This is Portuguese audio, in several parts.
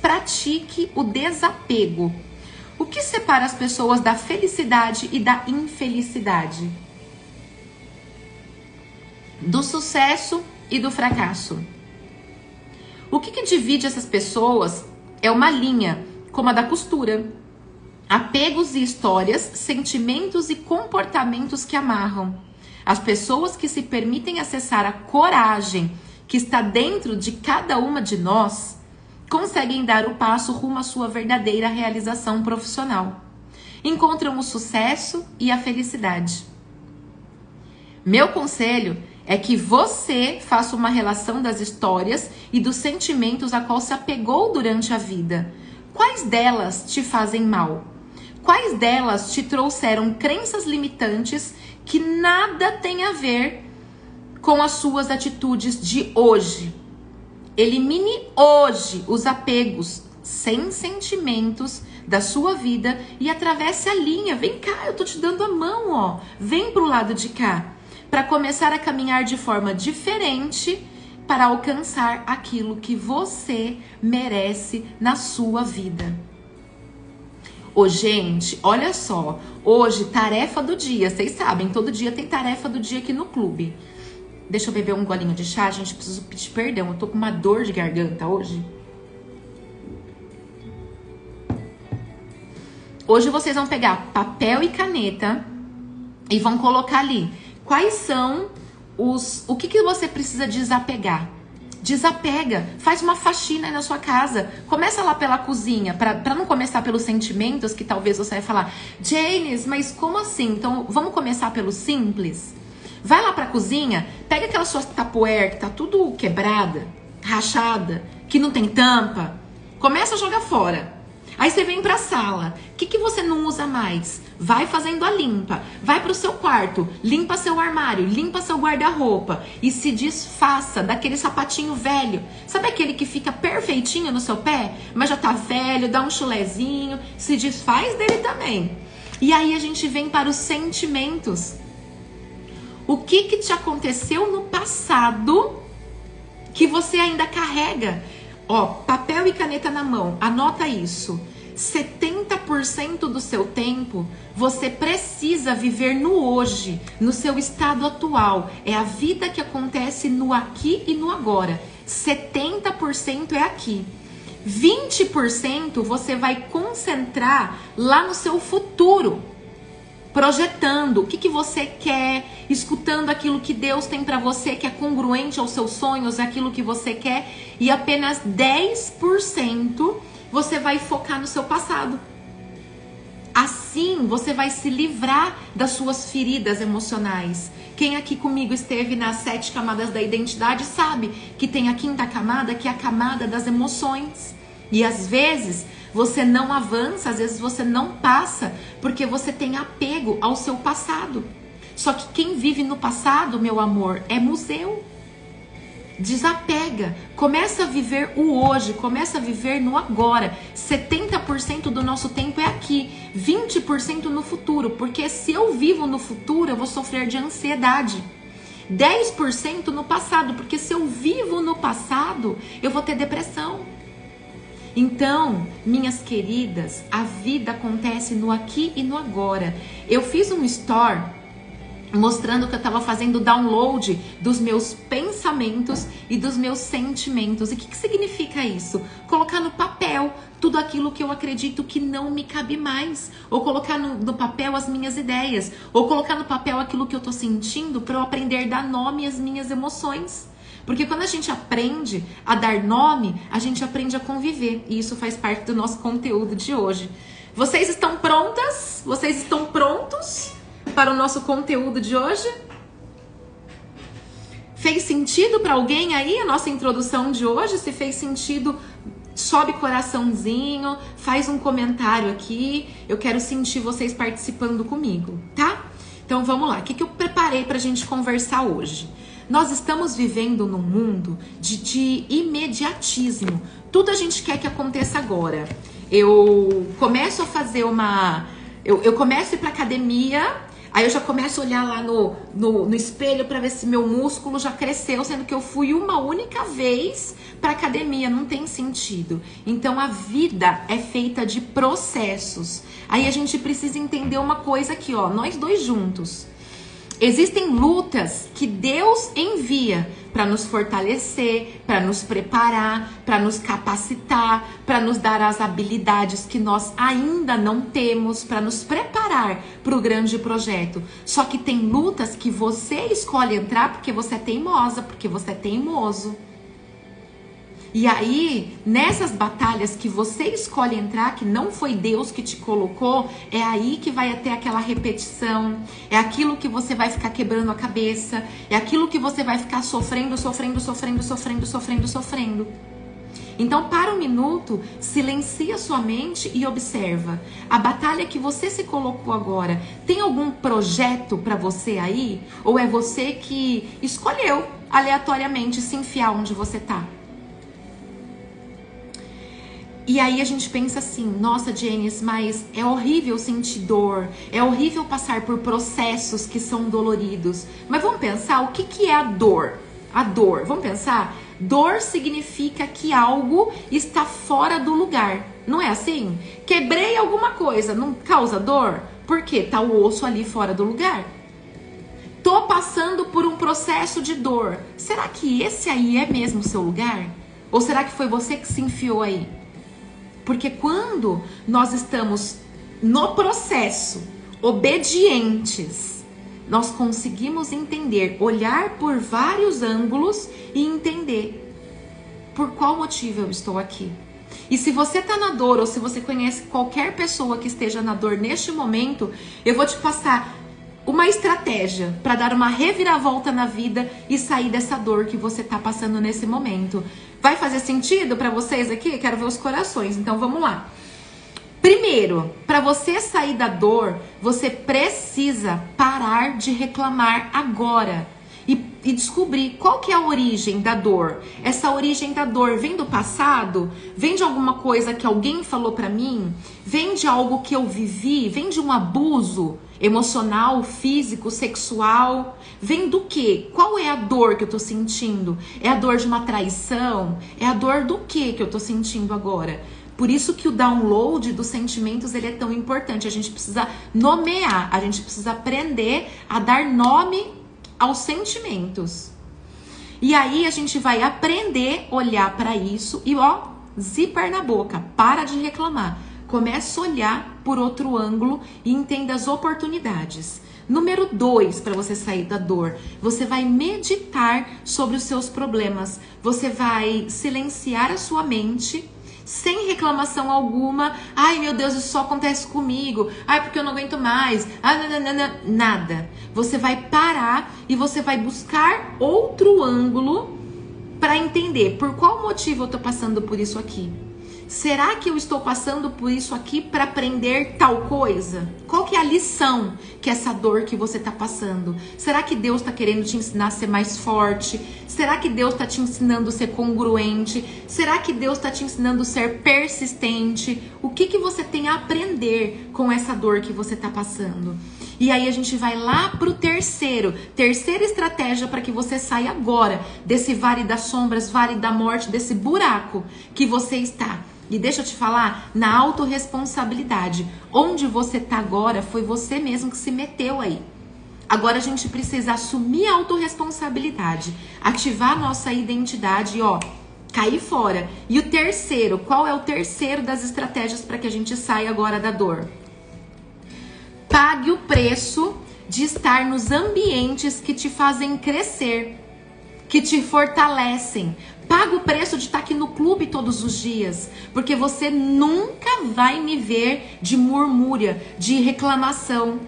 pratique o desapego. O que separa as pessoas da felicidade e da infelicidade? Do sucesso e do fracasso. O que, que divide essas pessoas é uma linha, como a da costura. Apegos e histórias, sentimentos e comportamentos que amarram. As pessoas que se permitem acessar a coragem que está dentro de cada uma de nós conseguem dar o passo rumo à sua verdadeira realização profissional. Encontram o sucesso e a felicidade. Meu conselho é que você faça uma relação das histórias e dos sentimentos a qual se apegou durante a vida. Quais delas te fazem mal? Quais delas te trouxeram crenças limitantes que nada tem a ver com as suas atitudes de hoje? Elimine hoje os apegos sem sentimentos da sua vida e atravesse a linha. Vem cá, eu tô te dando a mão, ó. Vem pro lado de cá para começar a caminhar de forma diferente para alcançar aquilo que você merece na sua vida. Ô, gente, olha só. Hoje, tarefa do dia. Vocês sabem, todo dia tem tarefa do dia aqui no clube. Deixa eu beber um golinho de chá, gente. Preciso pedir perdão. Eu tô com uma dor de garganta hoje. Hoje vocês vão pegar papel e caneta e vão colocar ali quais são os. O que, que você precisa desapegar. Desapega, faz uma faxina aí na sua casa. Começa lá pela cozinha, para não começar pelos sentimentos, que talvez você vai falar, Janes, mas como assim? Então vamos começar pelo simples? Vai lá pra cozinha, pega aquela sua tapoer que tá tudo quebrada, rachada, que não tem tampa, começa a jogar fora. Aí você vem pra sala. O que, que você não usa mais? Vai fazendo a limpa. Vai pro seu quarto, limpa seu armário, limpa seu guarda-roupa e se desfaça daquele sapatinho velho. Sabe aquele que fica perfeitinho no seu pé, mas já tá velho, dá um chulezinho, se desfaz dele também. E aí a gente vem para os sentimentos. O que que te aconteceu no passado que você ainda carrega? Ó, papel e caneta na mão, anota isso. 70% do seu tempo você precisa viver no hoje, no seu estado atual. É a vida que acontece no aqui e no agora. 70% é aqui. 20% você vai concentrar lá no seu futuro projetando o que, que você quer, escutando aquilo que Deus tem para você, que é congruente aos seus sonhos, aquilo que você quer, e apenas 10% você vai focar no seu passado. Assim, você vai se livrar das suas feridas emocionais. Quem aqui comigo esteve nas sete camadas da identidade sabe que tem a quinta camada, que é a camada das emoções. E às vezes você não avança, às vezes você não passa, porque você tem apego ao seu passado. Só que quem vive no passado, meu amor, é museu. Desapega, começa a viver o hoje, começa a viver no agora. 70% do nosso tempo é aqui, 20% no futuro, porque se eu vivo no futuro, eu vou sofrer de ansiedade. 10% no passado, porque se eu vivo no passado, eu vou ter depressão. Então, minhas queridas, a vida acontece no aqui e no agora. Eu fiz um store mostrando que eu estava fazendo download dos meus pensamentos e dos meus sentimentos. E o que, que significa isso? Colocar no papel tudo aquilo que eu acredito que não me cabe mais, ou colocar no, no papel as minhas ideias, ou colocar no papel aquilo que eu estou sentindo para eu aprender a dar nome às minhas emoções. Porque quando a gente aprende a dar nome, a gente aprende a conviver. E isso faz parte do nosso conteúdo de hoje. Vocês estão prontas? Vocês estão prontos para o nosso conteúdo de hoje? Fez sentido para alguém aí a nossa introdução de hoje? Se fez sentido, sobe coraçãozinho, faz um comentário aqui. Eu quero sentir vocês participando comigo, tá? Então vamos lá. O que, que eu preparei para a gente conversar hoje? Nós estamos vivendo num mundo de, de imediatismo. Tudo a gente quer que aconteça agora. Eu começo a fazer uma. Eu, eu começo a ir pra academia, Aí eu já começo a olhar lá no, no, no espelho para ver se meu músculo já cresceu, sendo que eu fui uma única vez para academia, não tem sentido. Então a vida é feita de processos. Aí a gente precisa entender uma coisa aqui, ó, nós dois juntos. Existem lutas que Deus envia para nos fortalecer, para nos preparar, para nos capacitar, para nos dar as habilidades que nós ainda não temos, para nos preparar para o grande projeto. Só que tem lutas que você escolhe entrar porque você é teimosa, porque você é teimoso. E aí, nessas batalhas que você escolhe entrar, que não foi Deus que te colocou, é aí que vai ter aquela repetição, é aquilo que você vai ficar quebrando a cabeça, é aquilo que você vai ficar sofrendo, sofrendo, sofrendo, sofrendo, sofrendo, sofrendo. Então, para um minuto, silencia sua mente e observa. A batalha que você se colocou agora, tem algum projeto para você aí? Ou é você que escolheu aleatoriamente se enfiar onde você tá? E aí a gente pensa assim, nossa, Janice, mas é horrível sentir dor, é horrível passar por processos que são doloridos. Mas vamos pensar o que, que é a dor? A dor, vamos pensar? Dor significa que algo está fora do lugar. Não é assim? Quebrei alguma coisa, não causa dor? Por quê? Tá o osso ali fora do lugar. Tô passando por um processo de dor. Será que esse aí é mesmo o seu lugar? Ou será que foi você que se enfiou aí? Porque quando nós estamos no processo, obedientes, nós conseguimos entender, olhar por vários ângulos e entender por qual motivo eu estou aqui. E se você está na dor ou se você conhece qualquer pessoa que esteja na dor neste momento, eu vou te passar uma estratégia para dar uma reviravolta na vida e sair dessa dor que você está passando nesse momento. Vai fazer sentido para vocês aqui? Quero ver os corações. Então vamos lá. Primeiro, para você sair da dor, você precisa parar de reclamar agora e, descobrir qual que é a origem da dor. Essa origem da dor vem do passado? Vem de alguma coisa que alguém falou para mim? Vem de algo que eu vivi? Vem de um abuso? emocional, físico, sexual? Vem do que? Qual é a dor que eu tô sentindo? É a dor de uma traição? É a dor do que que eu tô sentindo agora? Por isso que o download dos sentimentos ele é tão importante. A gente precisa nomear, a gente precisa aprender a dar nome aos sentimentos. E aí a gente vai aprender a olhar para isso e ó, zíper na boca, para de reclamar. Começa a olhar por outro ângulo e entenda as oportunidades. Número dois, para você sair da dor, você vai meditar sobre os seus problemas. Você vai silenciar a sua mente sem reclamação alguma. Ai, meu Deus, isso só acontece comigo. Ai, porque eu não aguento mais. Ah, nada. Você vai parar e você vai buscar outro ângulo para entender por qual motivo eu tô passando por isso aqui. Será que eu estou passando por isso aqui para aprender tal coisa? Qual que é a lição que essa dor que você está passando? Será que Deus está querendo te ensinar a ser mais forte? Será que Deus está te ensinando a ser congruente? Será que Deus está te ensinando a ser persistente? O que, que você tem a aprender com essa dor que você está passando? E aí a gente vai lá pro terceiro, terceira estratégia para que você saia agora desse vale das sombras, vale da morte, desse buraco que você está. E deixa eu te falar, na autorresponsabilidade, onde você tá agora foi você mesmo que se meteu aí. Agora a gente precisa assumir a autorresponsabilidade, ativar nossa identidade e ó, cair fora. E o terceiro, qual é o terceiro das estratégias para que a gente saia agora da dor? Pague o preço de estar nos ambientes que te fazem crescer, que te fortalecem, Paga o preço de estar aqui no clube todos os dias, porque você nunca vai me ver de murmúria, de reclamação.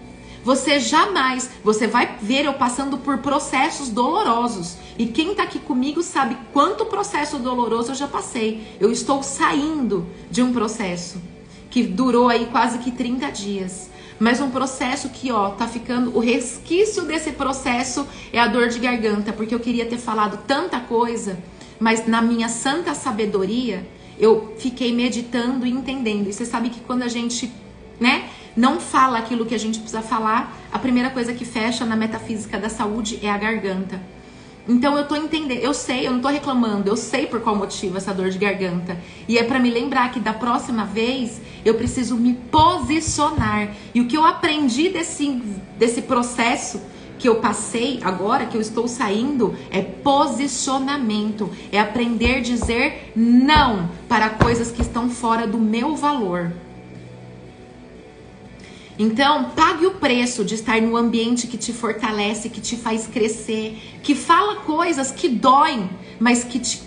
Você jamais, você vai ver eu passando por processos dolorosos. E quem está aqui comigo sabe quanto processo doloroso eu já passei. Eu estou saindo de um processo que durou aí quase que 30 dias. Mas um processo que, ó, tá ficando. O resquício desse processo é a dor de garganta, porque eu queria ter falado tanta coisa mas na minha santa sabedoria, eu fiquei meditando e entendendo. E você sabe que quando a gente, né, não fala aquilo que a gente precisa falar, a primeira coisa que fecha na metafísica da saúde é a garganta. Então eu tô entendendo, eu sei, eu não tô reclamando, eu sei por qual motivo essa dor de garganta. E é para me lembrar que da próxima vez eu preciso me posicionar. E o que eu aprendi desse, desse processo que eu passei agora, que eu estou saindo, é posicionamento. É aprender a dizer não para coisas que estão fora do meu valor. Então, pague o preço de estar no ambiente que te fortalece, que te faz crescer, que fala coisas que doem, mas que te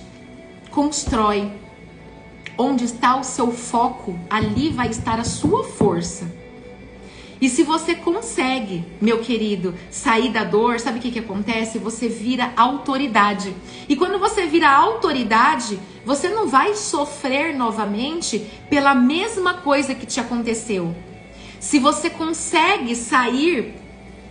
constrói. Onde está o seu foco, ali vai estar a sua força. E se você consegue, meu querido, sair da dor, sabe o que, que acontece? Você vira autoridade. E quando você vira autoridade, você não vai sofrer novamente pela mesma coisa que te aconteceu. Se você consegue sair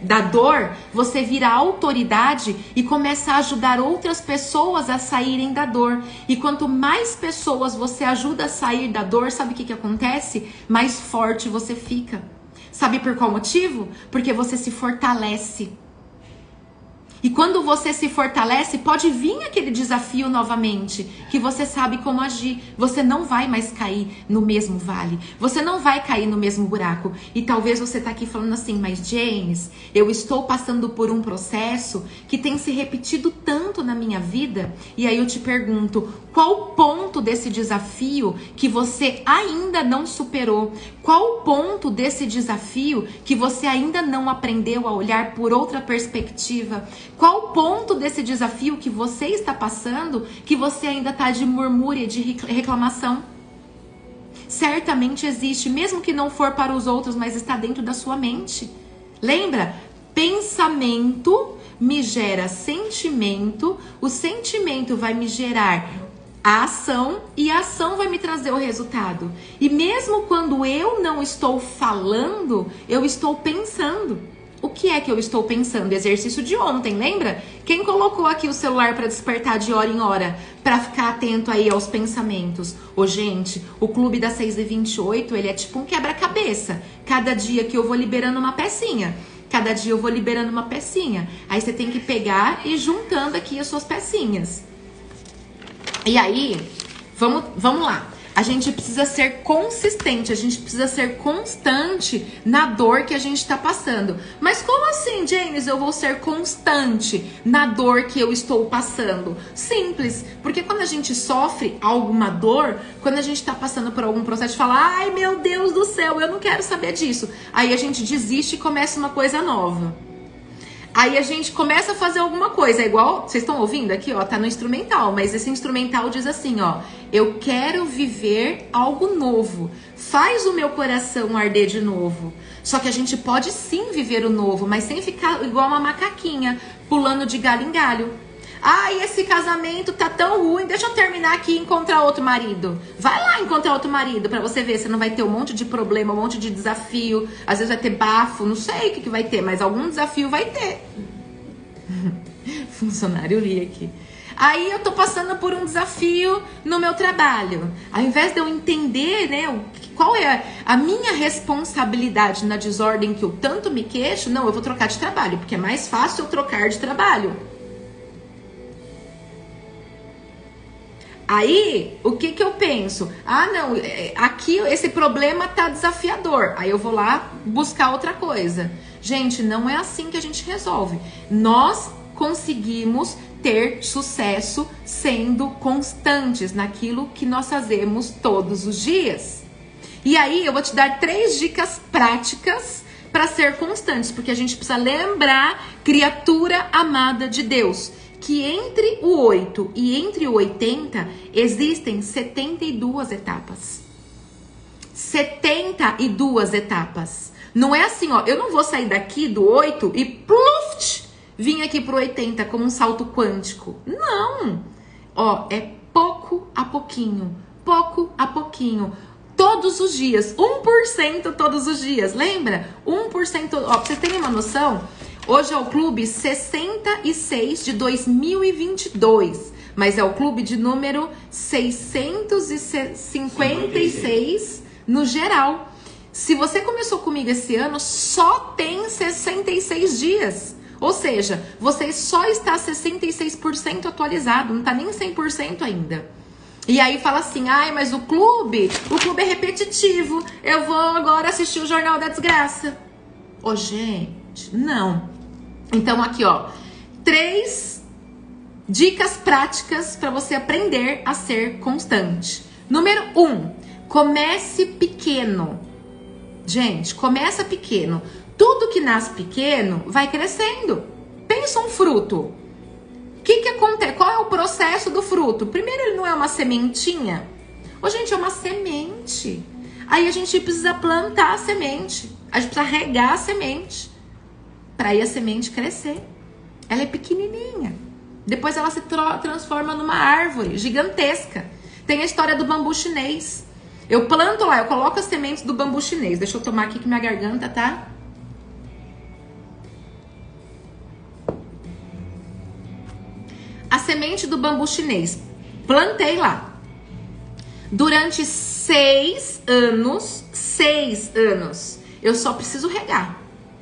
da dor, você vira autoridade e começa a ajudar outras pessoas a saírem da dor. E quanto mais pessoas você ajuda a sair da dor, sabe o que, que acontece? Mais forte você fica. Sabe por qual motivo? Porque você se fortalece. E quando você se fortalece, pode vir aquele desafio novamente, que você sabe como agir. Você não vai mais cair no mesmo vale. Você não vai cair no mesmo buraco. E talvez você tá aqui falando assim, mas James, eu estou passando por um processo que tem se repetido tanto na minha vida. E aí eu te pergunto, qual ponto desse desafio que você ainda não superou? Qual ponto desse desafio que você ainda não aprendeu a olhar por outra perspectiva? Qual ponto desse desafio que você está passando que você ainda está de murmúria, de reclamação? Certamente existe, mesmo que não for para os outros, mas está dentro da sua mente. Lembra? Pensamento me gera sentimento, o sentimento vai me gerar a ação e a ação vai me trazer o resultado. E mesmo quando eu não estou falando, eu estou pensando. O que é que eu estou pensando? Exercício de ontem, lembra? Quem colocou aqui o celular para despertar de hora em hora, para ficar atento aí aos pensamentos? Ô, gente, o clube das 6 e 28, ele é tipo um quebra-cabeça. Cada dia que eu vou liberando uma pecinha. Cada dia eu vou liberando uma pecinha. Aí você tem que pegar e juntando aqui as suas pecinhas. E aí, vamos, vamos lá. A gente precisa ser consistente, a gente precisa ser constante na dor que a gente está passando. Mas como assim, James, eu vou ser constante na dor que eu estou passando? Simples, porque quando a gente sofre alguma dor, quando a gente está passando por algum processo, fala, ai meu Deus do céu, eu não quero saber disso. Aí a gente desiste e começa uma coisa nova. Aí a gente começa a fazer alguma coisa, é igual, vocês estão ouvindo aqui, ó, tá no instrumental, mas esse instrumental diz assim, ó, eu quero viver algo novo. Faz o meu coração arder de novo. Só que a gente pode sim viver o novo, mas sem ficar igual uma macaquinha, pulando de galho em galho. Ah, esse casamento tá tão ruim, deixa eu terminar aqui e encontrar outro marido. Vai lá encontrar outro marido para você ver, você não vai ter um monte de problema, um monte de desafio, às vezes vai ter bafo, não sei o que, que vai ter, mas algum desafio vai ter. Funcionário ri aqui. Aí eu tô passando por um desafio no meu trabalho. Ao invés de eu entender, né, qual é a minha responsabilidade na desordem que eu tanto me queixo, não, eu vou trocar de trabalho, porque é mais fácil eu trocar de trabalho. Aí, o que que eu penso? Ah, não, é, aqui esse problema tá desafiador. Aí eu vou lá buscar outra coisa. Gente, não é assim que a gente resolve. Nós conseguimos ter sucesso sendo constantes naquilo que nós fazemos todos os dias. E aí eu vou te dar três dicas práticas para ser constantes, porque a gente precisa lembrar, criatura amada de Deus que entre o 8 e entre o 80 existem 72 etapas. 72 etapas. Não é assim, ó, eu não vou sair daqui do 8 e pluft, vim aqui pro 80 como um salto quântico. Não. Ó, é pouco a pouquinho, pouco a pouquinho. Todos os dias, 1% todos os dias, lembra? 1%, ó, pra vocês terem uma noção, Hoje é o clube 66 de 2022, mas é o clube de número 656 no geral. Se você começou comigo esse ano, só tem 66 dias. Ou seja, você só está 66% atualizado, não está nem 100% ainda. E aí fala assim: ai, mas o clube, o clube é repetitivo. Eu vou agora assistir o Jornal da Desgraça. Ô, oh, gente, não. Então, aqui, ó, três dicas práticas para você aprender a ser constante. Número um, comece pequeno. Gente, começa pequeno. Tudo que nasce pequeno vai crescendo. Pensa um fruto. O que, que acontece? Qual é o processo do fruto? Primeiro, ele não é uma sementinha. Ô, gente, é uma semente. Aí a gente precisa plantar a semente. A gente precisa regar a semente. Para aí a semente crescer. Ela é pequenininha. Depois ela se transforma numa árvore gigantesca. Tem a história do bambu chinês. Eu planto lá, eu coloco as sementes do bambu chinês. Deixa eu tomar aqui que minha garganta tá. A semente do bambu chinês. Plantei lá. Durante seis anos, seis anos, eu só preciso regar.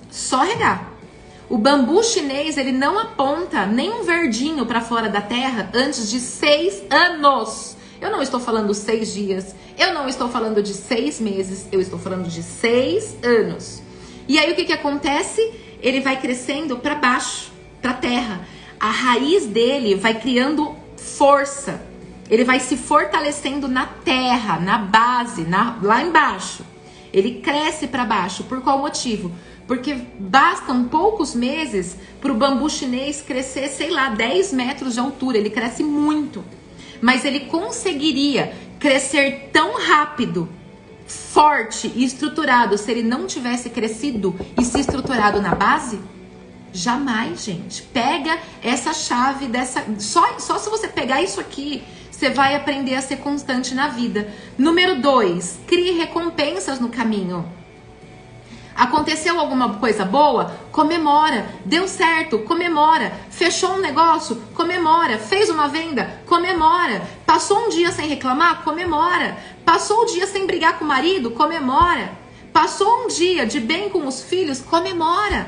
Só regar. O bambu chinês, ele não aponta nem um verdinho para fora da terra antes de seis anos. Eu não estou falando seis dias, eu não estou falando de seis meses, eu estou falando de seis anos. E aí o que, que acontece? Ele vai crescendo para baixo, para terra. A raiz dele vai criando força. Ele vai se fortalecendo na terra, na base, na, lá embaixo. Ele cresce para baixo. Por qual motivo? Porque bastam poucos meses para o bambu chinês crescer, sei lá, 10 metros de altura. Ele cresce muito mas ele conseguiria crescer tão rápido, forte e estruturado se ele não tivesse crescido e se estruturado na base? Jamais, gente. Pega essa chave dessa. Só, só se você pegar isso aqui, você vai aprender a ser constante na vida. Número dois, crie recompensas no caminho. Aconteceu alguma coisa boa? Comemora. Deu certo? Comemora. Fechou um negócio? Comemora. Fez uma venda? Comemora. Passou um dia sem reclamar? Comemora. Passou o dia sem brigar com o marido? Comemora. Passou um dia de bem com os filhos? Comemora.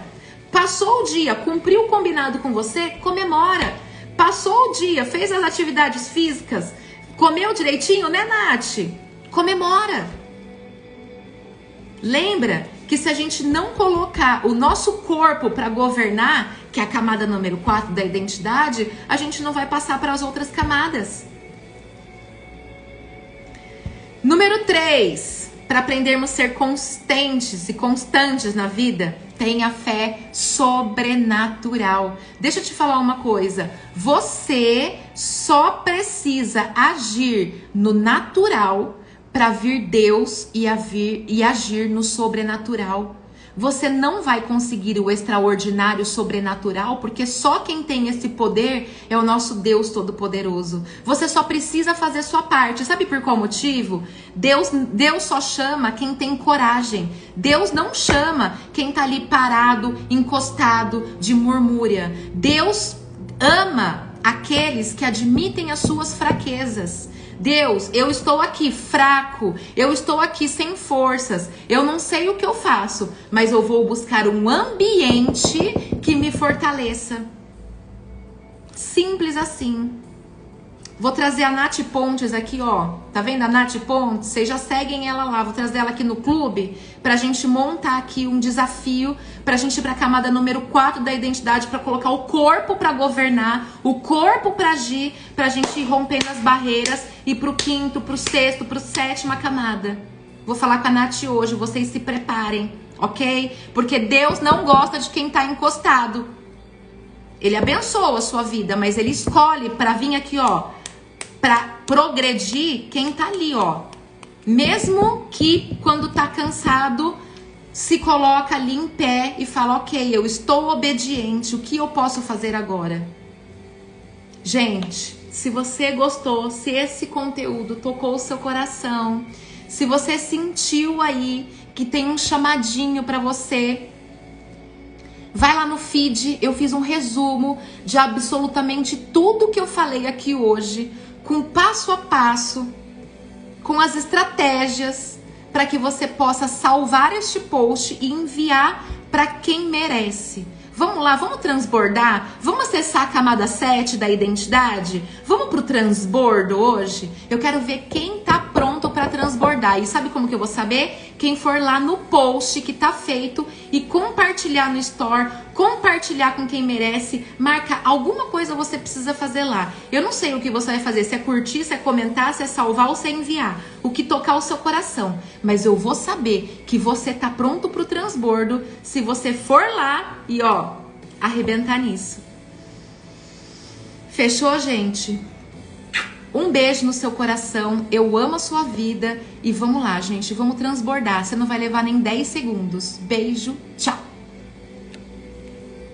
Passou o dia, cumpriu o combinado com você? Comemora. Passou o dia, fez as atividades físicas? Comeu direitinho, né, Nath? Comemora. Lembra que se a gente não colocar o nosso corpo para governar, que é a camada número 4 da identidade, a gente não vai passar para as outras camadas. Número 3, para aprendermos a ser constantes e constantes na vida, tenha fé sobrenatural. Deixa eu te falar uma coisa. Você só precisa agir no natural para vir Deus e, vir, e agir no sobrenatural. Você não vai conseguir o extraordinário sobrenatural, porque só quem tem esse poder é o nosso Deus Todo-Poderoso. Você só precisa fazer sua parte. Sabe por qual motivo? Deus, Deus só chama quem tem coragem. Deus não chama quem tá ali parado, encostado, de murmúria. Deus ama aqueles que admitem as suas fraquezas. Deus, eu estou aqui fraco, eu estou aqui sem forças, eu não sei o que eu faço, mas eu vou buscar um ambiente que me fortaleça. Simples assim. Vou trazer a Nath Pontes aqui, ó. Tá vendo a Nath Pontes? Vocês já seguem ela lá. Vou trazer ela aqui no clube pra gente montar aqui um desafio pra gente ir pra camada número 4 da identidade para colocar o corpo para governar, o corpo para agir, pra gente ir rompendo as barreiras e pro quinto, pro sexto, pro sétima camada. Vou falar com a Nath hoje, vocês se preparem, ok? Porque Deus não gosta de quem tá encostado. Ele abençoa a sua vida, mas ele escolhe para vir aqui, ó, para progredir quem tá ali, ó. Mesmo que quando tá cansado, se coloca ali em pé e fala: "OK, eu estou obediente, o que eu posso fazer agora?" Gente, se você gostou, se esse conteúdo tocou o seu coração, se você sentiu aí que tem um chamadinho para você, vai lá no feed, eu fiz um resumo de absolutamente tudo que eu falei aqui hoje com passo a passo, com as estratégias para que você possa salvar este post e enviar para quem merece. Vamos lá, vamos transbordar? Vamos acessar a camada 7 da identidade? Vamos pro transbordo hoje? Eu quero ver quem tá pronto para transbordar. E sabe como que eu vou saber? Quem for lá no post que tá feito e compartilhar no store, compartilhar com quem merece, marca alguma coisa você precisa fazer lá. Eu não sei o que você vai fazer, se é curtir, se é comentar, se é salvar ou se é enviar. O que tocar o seu coração. Mas eu vou saber que você tá pronto pro transbordo se você for lá e ó, arrebentar nisso. Fechou, gente? Um beijo no seu coração. Eu amo a sua vida. E vamos lá, gente. Vamos transbordar. Você não vai levar nem 10 segundos. Beijo. Tchau.